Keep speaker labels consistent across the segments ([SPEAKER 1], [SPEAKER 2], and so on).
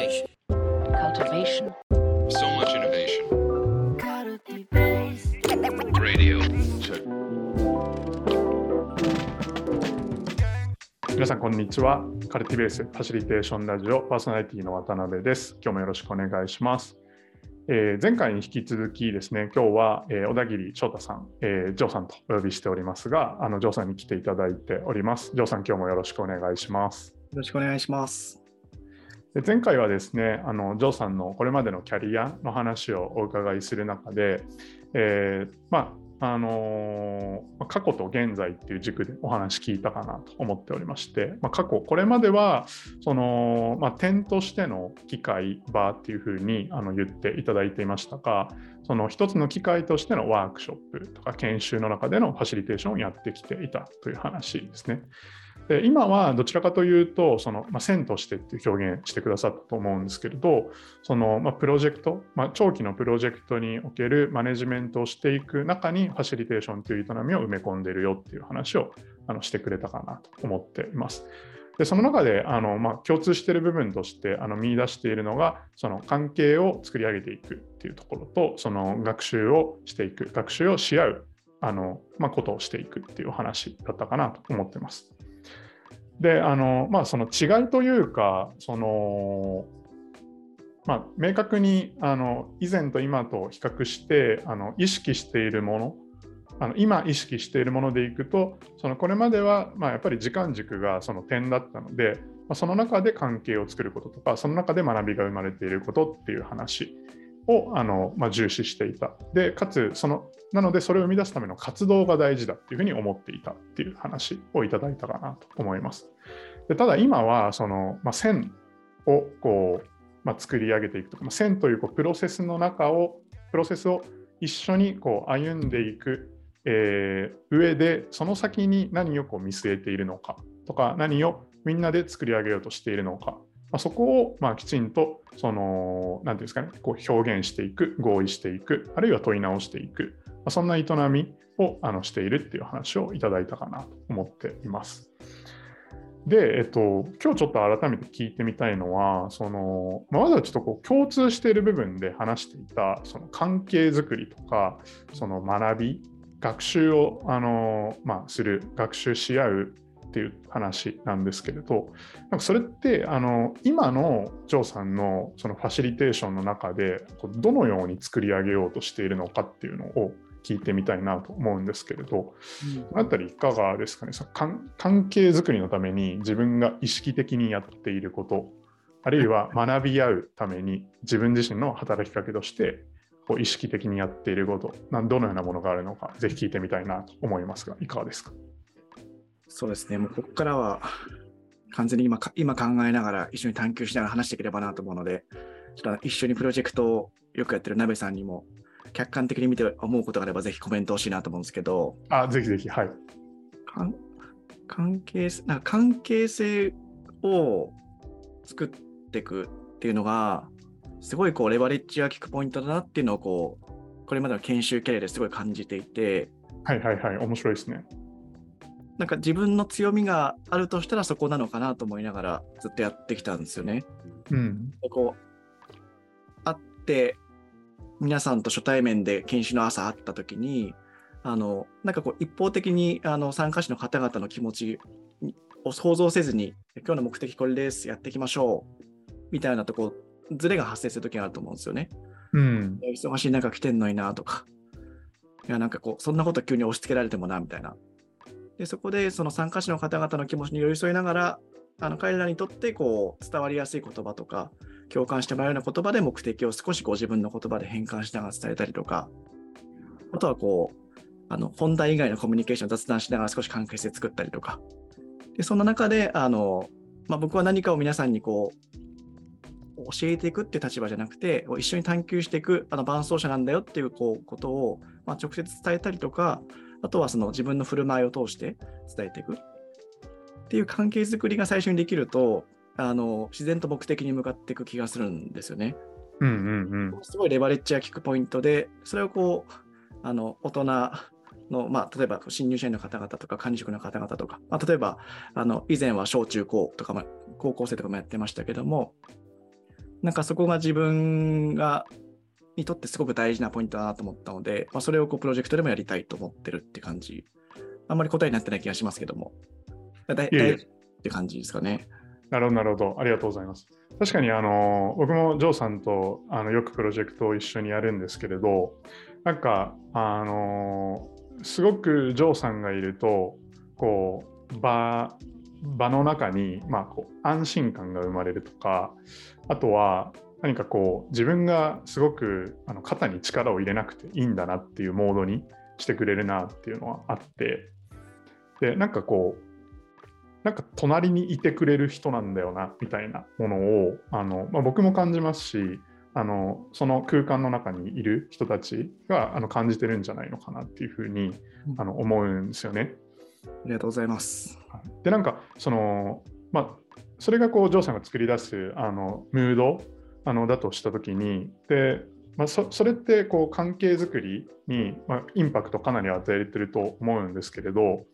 [SPEAKER 1] Cultivation.
[SPEAKER 2] cultivation,
[SPEAKER 3] So much innovation. Radio. Check.
[SPEAKER 4] 皆さんこんにちはカルティベースファシリテーションラジオパーソナリティの渡辺です今日もよろしくお願いします、えー前回に引き続きですね今日は、えー小田切翔太さん、えージョーさんとお呼びしておりますがあのジョーさんに来ていただいておりますジョーさん今日もよろしくお願いします
[SPEAKER 5] よろしくお願いします。
[SPEAKER 4] で前回はですねあのジョーさんのこれまでのキャリアの話をお伺いする中で、えーまああのー過去と現在っていう軸でお話聞いたかなと思っておりまして、まあ、過去これまではその、まあ、点としての機会場っていうふうにあの言っていただいていましたがその一つの機会としてのワークショップとか研修の中でのファシリテーションをやってきていたという話ですね。で今はどちらかというとその、まあ、線としてっていう表現してくださったと思うんですけれどその、まあ、プロジェクト、まあ、長期のプロジェクトにおけるマネジメントをしていく中にファシリテーションという営みを埋め込んでるよっていう話をあのしてくれたかなと思っています。でその中であの、まあ、共通している部分としてあの見出しているのがその関係を作り上げていくっていうところとその学習をしていく学習をし合うあの、まあ、ことをしていくっていうお話だったかなと思ってます。であのまあその違いというかそのまあ、明確にあの以前と今と比較してあの意識しているものあの今意識しているものでいくとそのこれまでは、まあ、やっぱり時間軸がその点だったので、ま、その中で関係を作ることとかその中で学びが生まれていることっていう話。をあの、まあ、重視していたでかつそのなのでそれを生み出すための活動が大事だっていうふうに思っていたっていう話をいただいたかなと思います。でただ今はその、まあ、線をこうまあ、作り上げていくとか、まあ、線というこうプロセスの中を、プロセスを一緒にこう歩んでいく、えー上で、その先に何をこう見据えているのかとか、何をみんなで作り上げようとしているのか、まあ、そこをまあきちんと、その、なんていうんですかね、こう表現していく、合意していく、あるいは問い直していく、まあ、そんな営みをあのしているっていう話をいただいたかなと思っています。で、えっと、今日ちょっと改めて聞いてみたいのは、そのまあまずはちょっとこう共通している部分で話していたその関係づくりとか、その学び、学習をあの、まあ、する、学習し合うっていう話なんですけれど、なんかそれってあの今のジョーさんのそのファシリテーションの中で、どのように作り上げようとしているのかっていうのを聞いてみたいなと思うんですけれど、このあたりいかがですかね？その関関係づくりのために自分が意識的にやっていること、あるいは学び合うために自分自身の働きかけとしてこう意識的にやっていること、どのようなものがあるのか、ぜひ聞いてみたいなと思いますが、いかがですか？
[SPEAKER 5] そうですね、もうここからは完全に今か今考えながら、一緒に探求しながら話していければなと思うので、ちょっと一緒にプロジェクトをよくやってる鍋さんにも、客観的に見て思うことがあれば、ぜひコメント欲しいなと思うんですけど、
[SPEAKER 4] あ、ぜひぜひ、はい。
[SPEAKER 5] 関係なんか関係性を作っていくっていうのが、すごいこうレバレッジが効くポイントだなっていうのをこう、これまでの研修キャリアですごい感じていて、
[SPEAKER 4] はいはいはい、面白いですね。
[SPEAKER 5] なんか自分の強みがあるとしたらそこなのかなと思いながらずっとやってきたんですよね。
[SPEAKER 4] うん。
[SPEAKER 5] でこう会って皆さんと初対面で研修の朝会った時にあのなんかこう一方的にあの参加者の方々の気持ちを想像せずに今日の目的これですやっていきましょうみたいなとこズレが発生する時があると思うんですよね。
[SPEAKER 4] うん。
[SPEAKER 5] 忙しい中来てんのになとか、いや、なんかこう、そんなこと急に押し付けられてもなみたいな。で、そこでその参加者の方々の気持ちに寄り添いながら、あの彼らにとってこう伝わりやすい言葉とか、共感してもらうような言葉で目的を少しご自分の言葉で変換しながら伝えたりとか、あとはこう、あの本題以外のコミュニケーションを雑談しながら少し関係性作ったりとか、でそんな中で、あのまあ、僕は何かを皆さんにこう教えていくって立場じゃなくて、一緒に探求していくあの伴走者なんだよっていうこうことを、まあ、直接伝えたりとか、あとはその自分の振る舞いを通して伝えていくっていう関係づくりが最初にできると、あの自然と目的に向かっていく気がするんですよね。
[SPEAKER 4] うんうんうん。
[SPEAKER 5] すごいレバレッジが効くポイントで、それをこう、あの大人の、まあ、例えば新入社員の方々とか管理職の方々とか、まあ、例えばあの以前は小中高とかも高校生とかもやってましたけどもなんかそこが自分がにとってすごく大事なポイントだなと思ったので、まあ、それをこうプロジェクトでもやりたいと思ってるって感じ。あんまり答えになってない気がしますけども。だい
[SPEAKER 4] いえい
[SPEAKER 5] って感じですかね。
[SPEAKER 4] なるほど、なるほど。ありがとうございます。確かに、あの、僕もジョーさんとあのよくプロジェクトを一緒にやるんですけれど、なんか、あの、すごくジョーさんがいると、こう、場、場の中に、まあ、こう安心感が生まれるとか、あとは、何かこう、自分がすごくあの肩に力を入れなくていいんだなっていうモードにしてくれるなっていうのはあって、で、なんかこう、なんか隣にいてくれる人なんだよなみたいなものをあの、まあ、僕も感じますしあのその空間の中にいる人たちがあの感じてるんじゃないのかなっていうふうにあの思うんですよね。
[SPEAKER 5] ありがとうございます。
[SPEAKER 4] はいでなんかその、まあ、それがこうジョーさんが作り出すあのムードあのだとした時にで、まあ、そそれってこう関係づくりに、まあ、インパクトかなり与えてると思うんですけれど、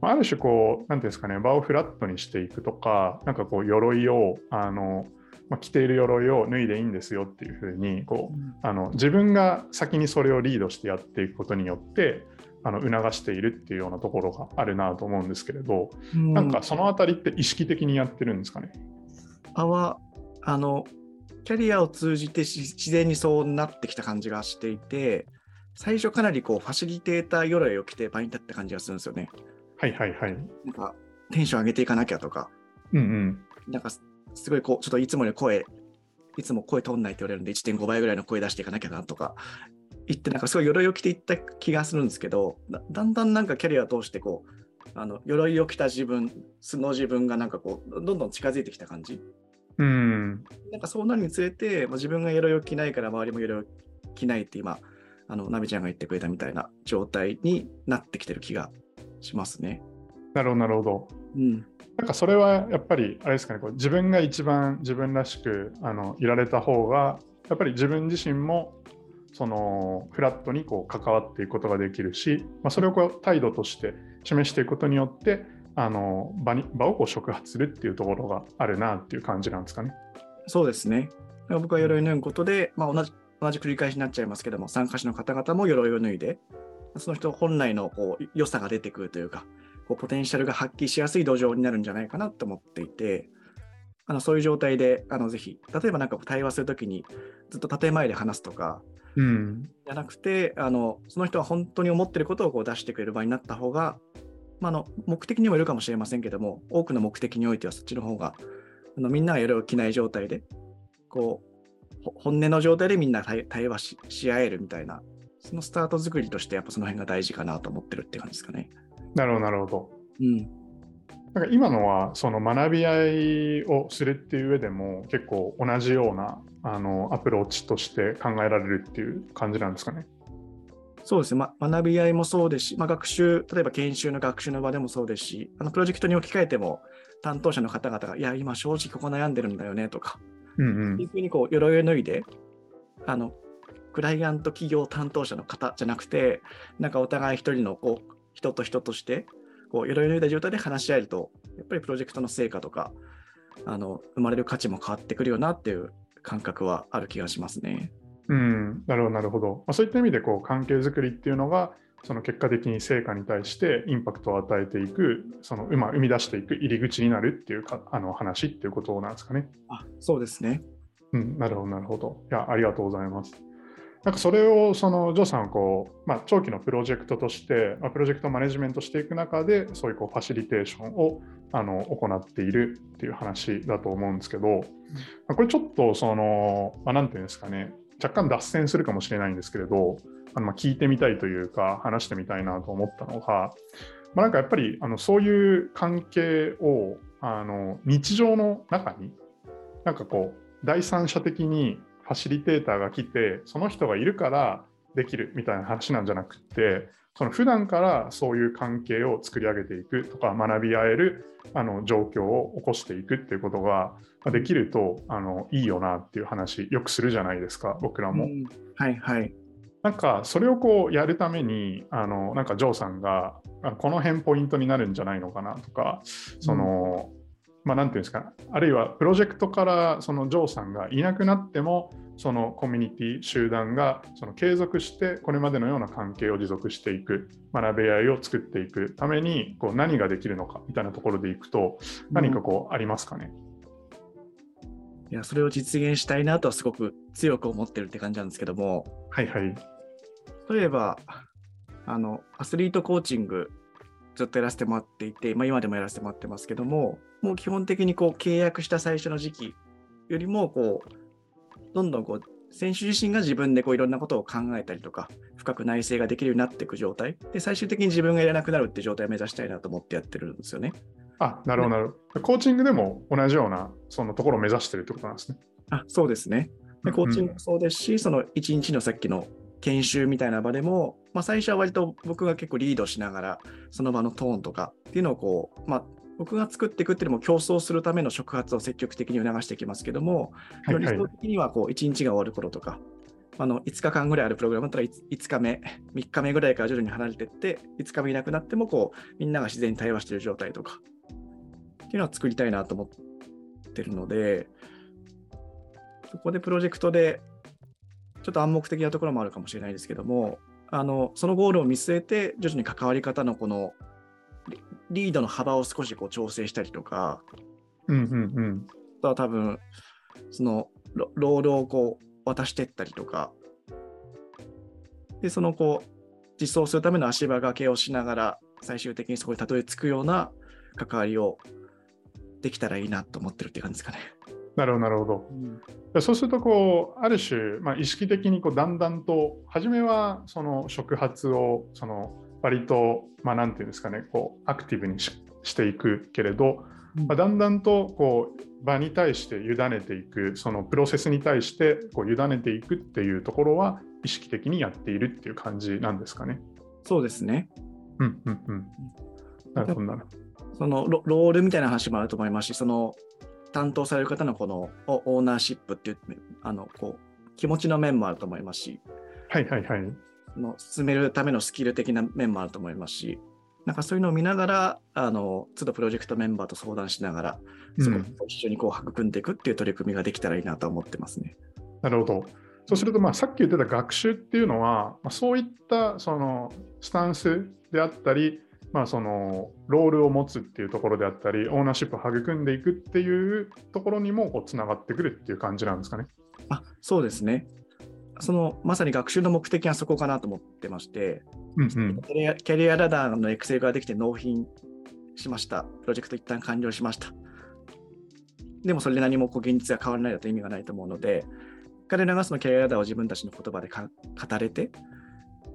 [SPEAKER 4] まあ、ある種こう何ていうんですかね場をフラットにしていくとかなんかこう鎧をあの、まあ、着ている鎧を脱いでいいんですよっていうふうにこうあの自分が先にそれをリードしてやっていくことによってあの促しているっていうようなところがあるなと思うんですけれど、
[SPEAKER 5] うん
[SPEAKER 4] なんかそのあたりって意識的にやってるんですかね？
[SPEAKER 5] あは、あの、キャリアを通じてし自然にそうなってきた感じがしていて、最初かなりこうファシリテーター鎧を着て場に立った感じがするんですよね。
[SPEAKER 4] はいはいはい。
[SPEAKER 5] なんかテンション上げていかなきゃとか、
[SPEAKER 4] うんうん。
[SPEAKER 5] なんかすすごいこう、ちょっといつもより声、いつも声通んないって言われるんで、1.5倍ぐらいの声出していかなきゃなとか、言って、なんかすごい鎧を着ていった気がするんですけど、だだんだんなんかキャリアを通してこう、あの鎧を着た自分、素の自分がなんかこう、どんどん近づいてきた感じ。
[SPEAKER 4] うん。
[SPEAKER 5] なんかそうなるにつれて、まあ、自分が鎧を着ないから周りも鎧を着ないって今、あのナビちゃんが言ってくれたみたいな状態になってきてる気がしますね。
[SPEAKER 4] なるほどなるほど。
[SPEAKER 5] うん。
[SPEAKER 4] なんかそれはやっぱりあれですかねこう自分が一番自分らしくあのいられた方がやっぱり自分自身もそのフラットにこう関わっていくことができるし、まあ、それをこう態度として示していくことによってあの場に場をこう触発するっていうところがあるなっていう感じなんですかね。
[SPEAKER 5] そうですね。僕は鎧を脱ぐことで、まあ、同じ同じ繰り返しになっちゃいますけども、参加者の方々も鎧を脱いで、その人本来のこう良さが出てくるというか、こうポテンシャルが発揮しやすい土壌になるんじゃないかなと思っていて、あのそういう状態であのぜひ、例えばなんか対話するときにずっと建前で話すとか、
[SPEAKER 4] うん。
[SPEAKER 5] じゃなくてあの、その人は本当に思ってることをこう出してくれる場になった方が、まあ、あの目的にもよるかもしれませんけども、多くの目的においてはそっちの方が、あのみんなが鎧を着ない状態で、こう、ほ本音の状態でみんな対対話しし合えるみたいな、そのスタート作りとして、やっぱその辺が大事かなと思ってるって感じですかね。
[SPEAKER 4] なるほどなるほど。
[SPEAKER 5] うん。
[SPEAKER 4] なんか今のはその学び合いをするっていう上でも結構同じようなあのアプローチとして考えられるっていう感じなんですかね。
[SPEAKER 5] そうですね、ま、学び合いもそうですし、まあ、学習、例えば研修の学習の場でもそうですし、あのプロジェクトに置き換えても、担当者の方々が、いや、今正直ここ悩んでるんだよねとか、
[SPEAKER 4] うん
[SPEAKER 5] っていうふうにこう鎧を脱いで、あのクライアント企業担当者の方じゃなくて、なんかお互い一人のこう人と人として、こう鎧を脱いだ状態で話し合えると、やっぱりプロジェクトの成果とか、あの生まれる価値も変わってくるよなっていう感覚はある気がしますね。
[SPEAKER 4] うん。うん。なるほどなるほど。まあ、そういった意味でこう関係づくりっていうのがその結果的に成果に対してインパクトを与えていく、そのまあ生み出していく入り口になるっていうかあの話っていうことなんですかね。
[SPEAKER 5] あそうですね。
[SPEAKER 4] うん、なるほど、なるほど。いや、ありがとうございます。なんかそれを、その、ジョーさんはこう、まあ、長期のプロジェクトとして、まあ、プロジェクトマネジメントしていく中で、そういうこうファシリテーションをあの行っているっていう話だと思うんですけど、まあ、これちょっと、その、まあ、なんていうんですかね、若干脱線するかもしれないんですけれど、あのま聞いてみたいというか、話してみたいなと思ったのが、まあ、なんかやっぱりあのそういう関係をあの日常の中に、なんかこう、第三者的にファシリテーターが来て、その人がいるからできるみたいな話なんじゃなくて、その普段からそういう関係を作り上げていくとか、学び合えるあの状況を起こしていくっていうことができるとあのいいよなっていう話、よくするじゃないですか、僕らも。
[SPEAKER 5] うんはいはい。
[SPEAKER 4] なんかそれをこうやるために、あのなんかジョーさんが、あこの辺ポイントになるんじゃないのかなとか、その、まあ、なんていうんですか、あるいはプロジェクトからそのジョーさんがいなくなっても、そのコミュニティ集団がその継続してこれまでのような関係を持続していく学び合いを作っていくためにこう何ができるのかみたいなところでいくと何かこうありますかね、
[SPEAKER 5] いや、それを実現したいなとはすごく強く思ってるって感じなんですけども、
[SPEAKER 4] はいはい。
[SPEAKER 5] 例えば、あの、アスリートコーチング、ずっとやらせてもらっていて、まあ、今でもやらせてもらってますけども、もう基本的にこう契約した最初の時期よりも、こう、どんどんこう、選手自身が自分でこういろんなことを考えたりとか、深く内省ができるようになっていく状態。で、最終的に自分がやらなくなるっていう状態を目指したいなと思ってやってるんですよね。
[SPEAKER 4] あ、なるほど、なるほど。コーチングでも同じようなそのところを目指してるってことなんですね。
[SPEAKER 5] あ、そうですね。で、コーチングもそうですし、その一日のさっきの研修みたいな場でも、まあ、最初は割と僕が結構リードしながら、その場のトーンとかっていうのをこう、まあ、僕が作っていくっていうのも競争するための触発を積極的に促していきますけども、より理想的にはこう1日が終わる頃とか、あの5日間ぐらいあるプログラムだったら 5, 日目、3日目ぐらいから徐々に離れていって、5日目いなくなってもこうみんなが自然に対話している状態とかっていうのは作りたいなと思ってるので、そこでプロジェクトでちょっと暗黙的なところもあるかもしれないですけども、あのそのゴールを見据えて、徐々に関わり方のこのリリードの幅を少しこう調整したりとか、
[SPEAKER 4] うんうんうん。
[SPEAKER 5] あとは多分、そのロロールをこう渡していったりとか、で、そのこう、実装するための足場掛けをしながら、最終的にそこにたどり着くような関わりをできたらいいなと思ってるって感じですかね。
[SPEAKER 4] なるほど、なるほど。でそうするとこうある種、まあ、意識的にこうだんだんと初めはその触発をその割と、まあ、なんていうんですかねこうアクティブにししていくけれど、
[SPEAKER 5] うん
[SPEAKER 4] まあ、だんだんとこう場に対して委ねていくそのプロセスに対してこう委ねていくっていうところは意識的にやっているっていう感じなんですかね。
[SPEAKER 5] そうですね。
[SPEAKER 4] うんうんうん。なるほどなるほど。
[SPEAKER 5] そのロロールみたいな話もあると思いますし、その担当される方のこのオオーナーシップっていうあのこう気持ちの面もあると思いますし、
[SPEAKER 4] はいはいはい。
[SPEAKER 5] その進めるためのスキル的な面もあると思いますし、なんかそういうのを見ながら、あの都度プロジェクトメンバーと相談しながら、
[SPEAKER 4] うん
[SPEAKER 5] そこを一緒にこう育んでいくっていう取り組みができたらいいなと思ってますね。
[SPEAKER 4] なるほど。そうすると、まあ、さっき言ってた学習っていうのは、まあ、そういったそのスタンスであったり、まあ、そのロールを持つっていうところであったり、オーナーシップを育んでいくっていうところにもこうつながってくるっていう感じなんですかね。
[SPEAKER 5] あそうですね。そのまさに学習の目的はそこかなと思ってまして、
[SPEAKER 4] うんうん。
[SPEAKER 5] キャリアキャリアラダーのエクセルができて納品しました。プロジェクト一旦完了しました。でもそれで何もこう現実が変わらないだと意味がないと思うので、彼らがそのキャリアラダーを自分たちの言葉でか語れて、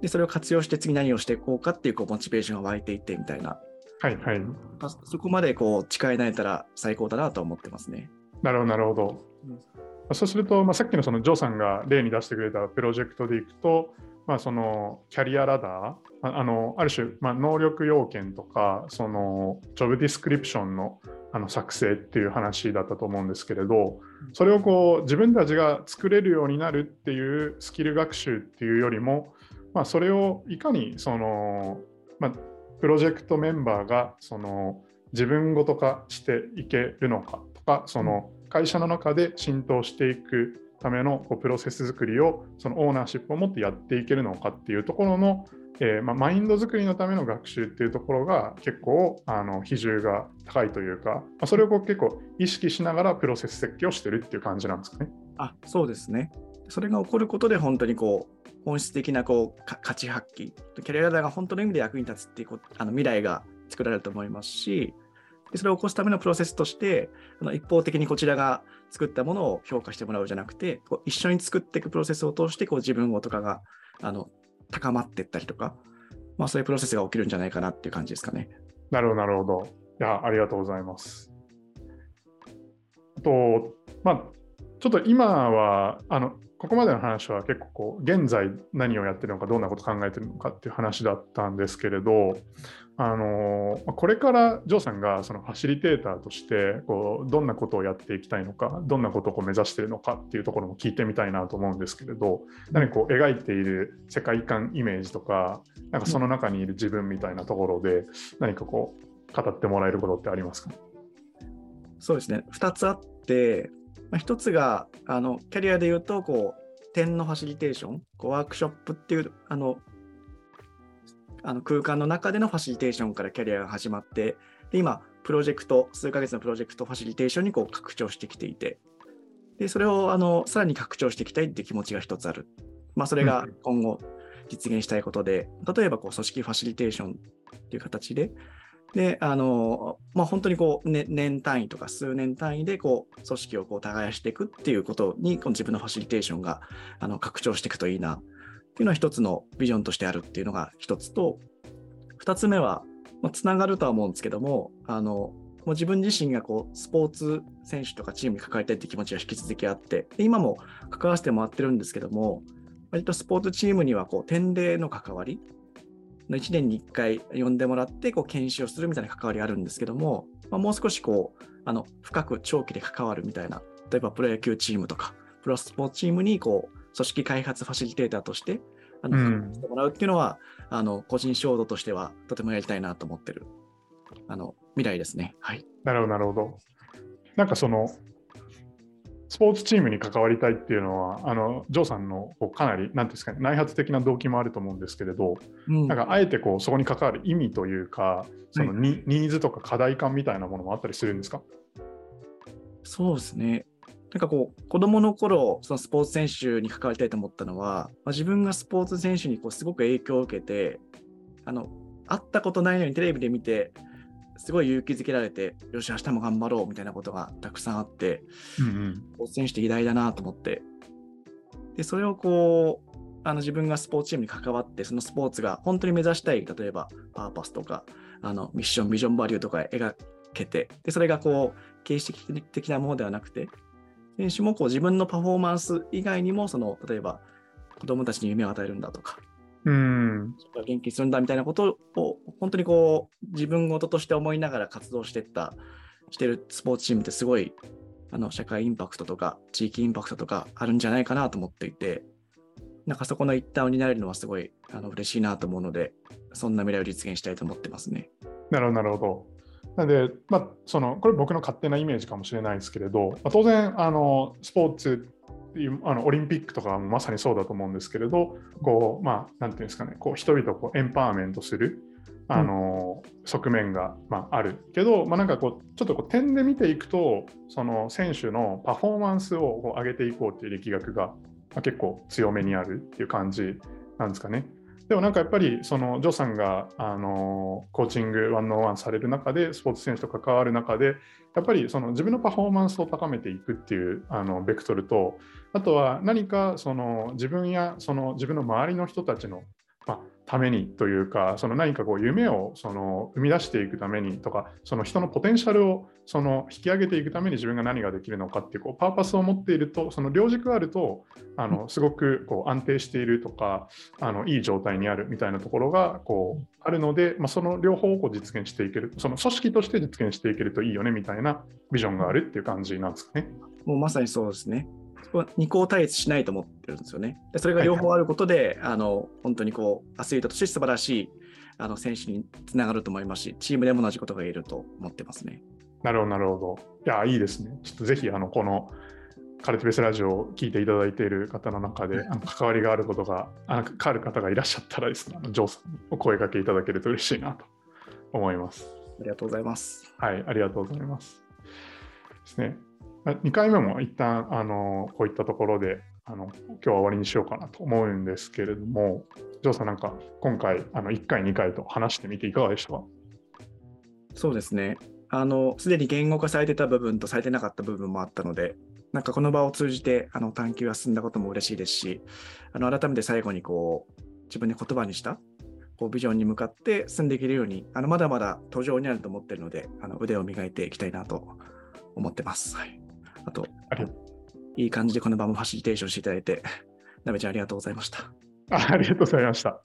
[SPEAKER 5] でそれを活用して次何をしていこうかっていうこうモチベーションが湧いていってみたいな、
[SPEAKER 4] はいはい。
[SPEAKER 5] あそこまでこう誓い慣れたら最高だなと思ってますね。
[SPEAKER 4] なるほど、なるほど
[SPEAKER 5] うん。
[SPEAKER 4] そうすると、まあ、さっきのそのジョーさんが例に出してくれたプロジェクトでいくと、まあ、そのキャリアラダー、ああのある種、まあ、能力要件とか、そのジョブディスクリプションのあの作成っていう話だったと思うんですけれど、それをこう自分たちが作れるようになるっていうスキル学習っていうよりも、まあ、それをいかにその、まあ、プロジェクトメンバーがその自分ごと化していけるのかとか、その会社の中で浸透していくためのこうプロセス作りをそのオーナーシップを持ってやっていけるのかっていうところの、えーまあ、マインド作りのための学習っていうところが結構あの比重が高いというか、まあ、それをこう結構意識しながらプロセス設計をしてるっていう感じなんですかね。
[SPEAKER 5] あそうですね。それが起こることで本当にこう本質的なこう価値発揮、キャリアラダーが本当の意味で役に立つっていうこあの未来が作られると思いますし、でそれを起こすためのプロセスとして、あの一方的にこちらが作ったものを評価してもらうじゃなくて、こう一緒に作っていくプロセスを通してこう自分ごとかがあの高まっていったりとか、まあ、そういうプロセスが起きるんじゃないかなっていう感じですかね。
[SPEAKER 4] なるほど、なるほど。いや、ありがとうございます。と、まあ、ちょっと今は、あの、ここまでの話は結構こう、現在何をやってるのか、どんなこと考えてるのかっていう話だったんですけれど、あの、これからジョーさんがそのファシリテーターとして、こう、どんなことをやっていきたいのか、どんなことをこう目指しているのかっていうところも聞いてみたいなと思うんですけれど、何かこう描いている世界観イメージとか、なんかその中にいる自分みたいなところで、何かこう語ってもらえることってありますか？
[SPEAKER 5] そうですね、2つあって、まあ、1つがあのキャリアで言うとこう、点のファシリテーション、こうワークショップっていうあのあの空間の中でのファシリテーションからキャリアが始まって、で今、プロジェクト、数ヶ月のプロジェクトファシリテーションにこう拡張してきていて、でそれをあのさらに拡張していきたいっていう気持ちが1つある。まあ、それが今後実現したいことで、例えばこう組織ファシリテーションっていう形で、で、あの、まあ、本当にこう、ね、年単位とか数年単位で、こう、組織をこう耕していくっていうことに、この自分のファシリテーションが、あの、拡張していくといいな、っていうのは一つのビジョンとしてあるっていうのが一つと、二つ目は、まあ、つながるとは思うんですけども、あの、もう自分自身がこうスポーツ選手とかチームに関わりたいって気持ちが引き続きあって、で今も関わらせてもらってるんですけども、割とスポーツチームにはこう典礼の関わり、1年に1回呼んでもらってこう研修をするみたいな関わりがあるんですけども、まあ、もう少しこうあの深く長期で関わるみたいな例えばプロ野球チームとかプロスポーツチームにこう組織開発ファシリテーターとしてあの
[SPEAKER 4] うん
[SPEAKER 5] 関わってもらうっていうのは、あの個人衝動としてはとてもやりたいなと思ってるあの未来ですね。はい、
[SPEAKER 4] なるほど、なるほど。なんかその、スポーツチームに関わりたいっていうのは、あのジョーさんのこうかなり、なんていうんですかね、内発的な動機もあると思うんですけれど、
[SPEAKER 5] うん。
[SPEAKER 4] なんかあえてこうそこに関わる意味というか、そのニ,、ニーズとか課題感みたいなものもあったりするんですか？
[SPEAKER 5] そうですね。なんかこう、子供の頃、そのスポーツ選手に関わりたいと思ったのは、まあ、自分がスポーツ選手にこうすごく影響を受けて、あの、会ったことないのにテレビで見て、すごい勇気づけられて、よし、明日も頑張ろうみたいなことがたくさんあって、
[SPEAKER 4] うんうん。
[SPEAKER 5] 選手って偉大だなと思って、で、それをこう、あの自分がスポーツチームに関わって、そのスポーツが本当に目指したい、例えばパーパスとか、あのミッション、ビジョンバリューとか描けて、でそれがこう、形式的なものではなくて、選手もこう自分のパフォーマンス以外にも、その例えば子供たちに夢を与えるんだとか、
[SPEAKER 4] うん
[SPEAKER 5] 元気にするんだみたいなことを本当にこう自分事として思いながら活動してったしてるスポーツチームってすごいあの社会インパクトとか地域インパクトとかあるんじゃないかなと思っていてなんかそこの一端を担えるのはすごいあの嬉しいなと思うのでそんな未来を実現したいと思ってますね。
[SPEAKER 4] なるほど、なるほど。なので、まあ、そのこれ僕の勝手なイメージかもしれないですけれど、まあ、当然あのスポーツあのオリンピックとかもまさにそうだと思うんですけれどこう、まあ、なんていうんですかねこう人々をこうエンパワーメントするあの、側面が、まあ、あるけど、まあ、なんかこうちょっとこう点で見ていくとその選手のパフォーマンスをこう上げていこうっていう力学が、まあ、結構強めにあるっていう感じなんですかね。でもなんかやっぱりそのジョーさんがあのコーチングワンオンワンされる中でスポーツ選手と関わる中でやっぱりその自分のパフォーマンスを高めていくっていうあのベクトルとあとは何かその自分やその自分の周りの人たちの、ためにというかその何かこう夢をその生み出していくためにとかその人のポテンシャルをその引き上げていくために自分が何ができるのかっていうこうパーパスを持っているとその両軸があるとあのすごくこう安定しているとかあのいい状態にあるみたいなところがこうあるので、まあ、その両方をこう実現していけるその組織として実現していけるといいよねみたいなビジョンがあるっていう感じなんですかね。
[SPEAKER 5] もうまさにそうですね。そこは二項対立しないと思ってるんですよね。でそれが両方あることで、あの本当にこうアスリートとして素晴らしいあの選手につながると思いますし、チームでも同じことが言えると思ってますね。
[SPEAKER 4] なるほど、なるほど。いや、いいですね。ちょっとぜひ、あの、このカルティベスラジオを聞いていただいている方の中で、あの関わりがあることが、あの関わる方がいらっしゃったらですね、あのジョーさんにお声掛けいただけると嬉しいなと思います。
[SPEAKER 5] ありがとうございます。
[SPEAKER 4] はい、ありがとうございます。ですね。2回目も一旦あのこういったところであの今日は終わりにしようかなと思うんですけれども、ジョーさん、なんか今回あの1回、2回と話してみていかがでしたか？
[SPEAKER 5] そうですね。あの、すでに言語化されてた部分とされてなかった部分もあったので、なんかこの場を通じてあの探求が進んだことも嬉しいですし、あの改めて最後にこう自分で言葉にしたこうビジョンに向かって進んでいけるように、あのまだまだ途上にあると思っているので、あの腕を磨いていきたいなと思ってます。はい、あと
[SPEAKER 4] あり、
[SPEAKER 5] いい感じでこの場もファシリテーションしていただいて、なべちゃんありがとうございました。
[SPEAKER 4] あありがとうございました。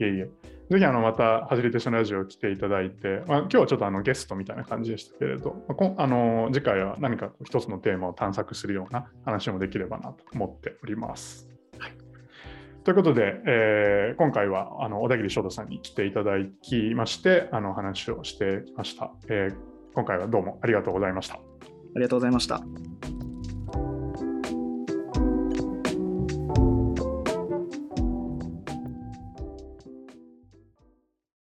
[SPEAKER 4] いえいえ。ぜひあのまたファシリテーションラジオ来ていただいて、まあ、今日はちょっとあのゲストみたいな感じでしたけれど、まあ、あの次回は何か一つのテーマを探索するような話もできればなと思っております。
[SPEAKER 5] はい
[SPEAKER 4] ということで、えー今回はあの小田切翔太さんに来ていただきまして、あの話をしてきました、えー今回はどうもありがとうございました。
[SPEAKER 5] ありがとうございました。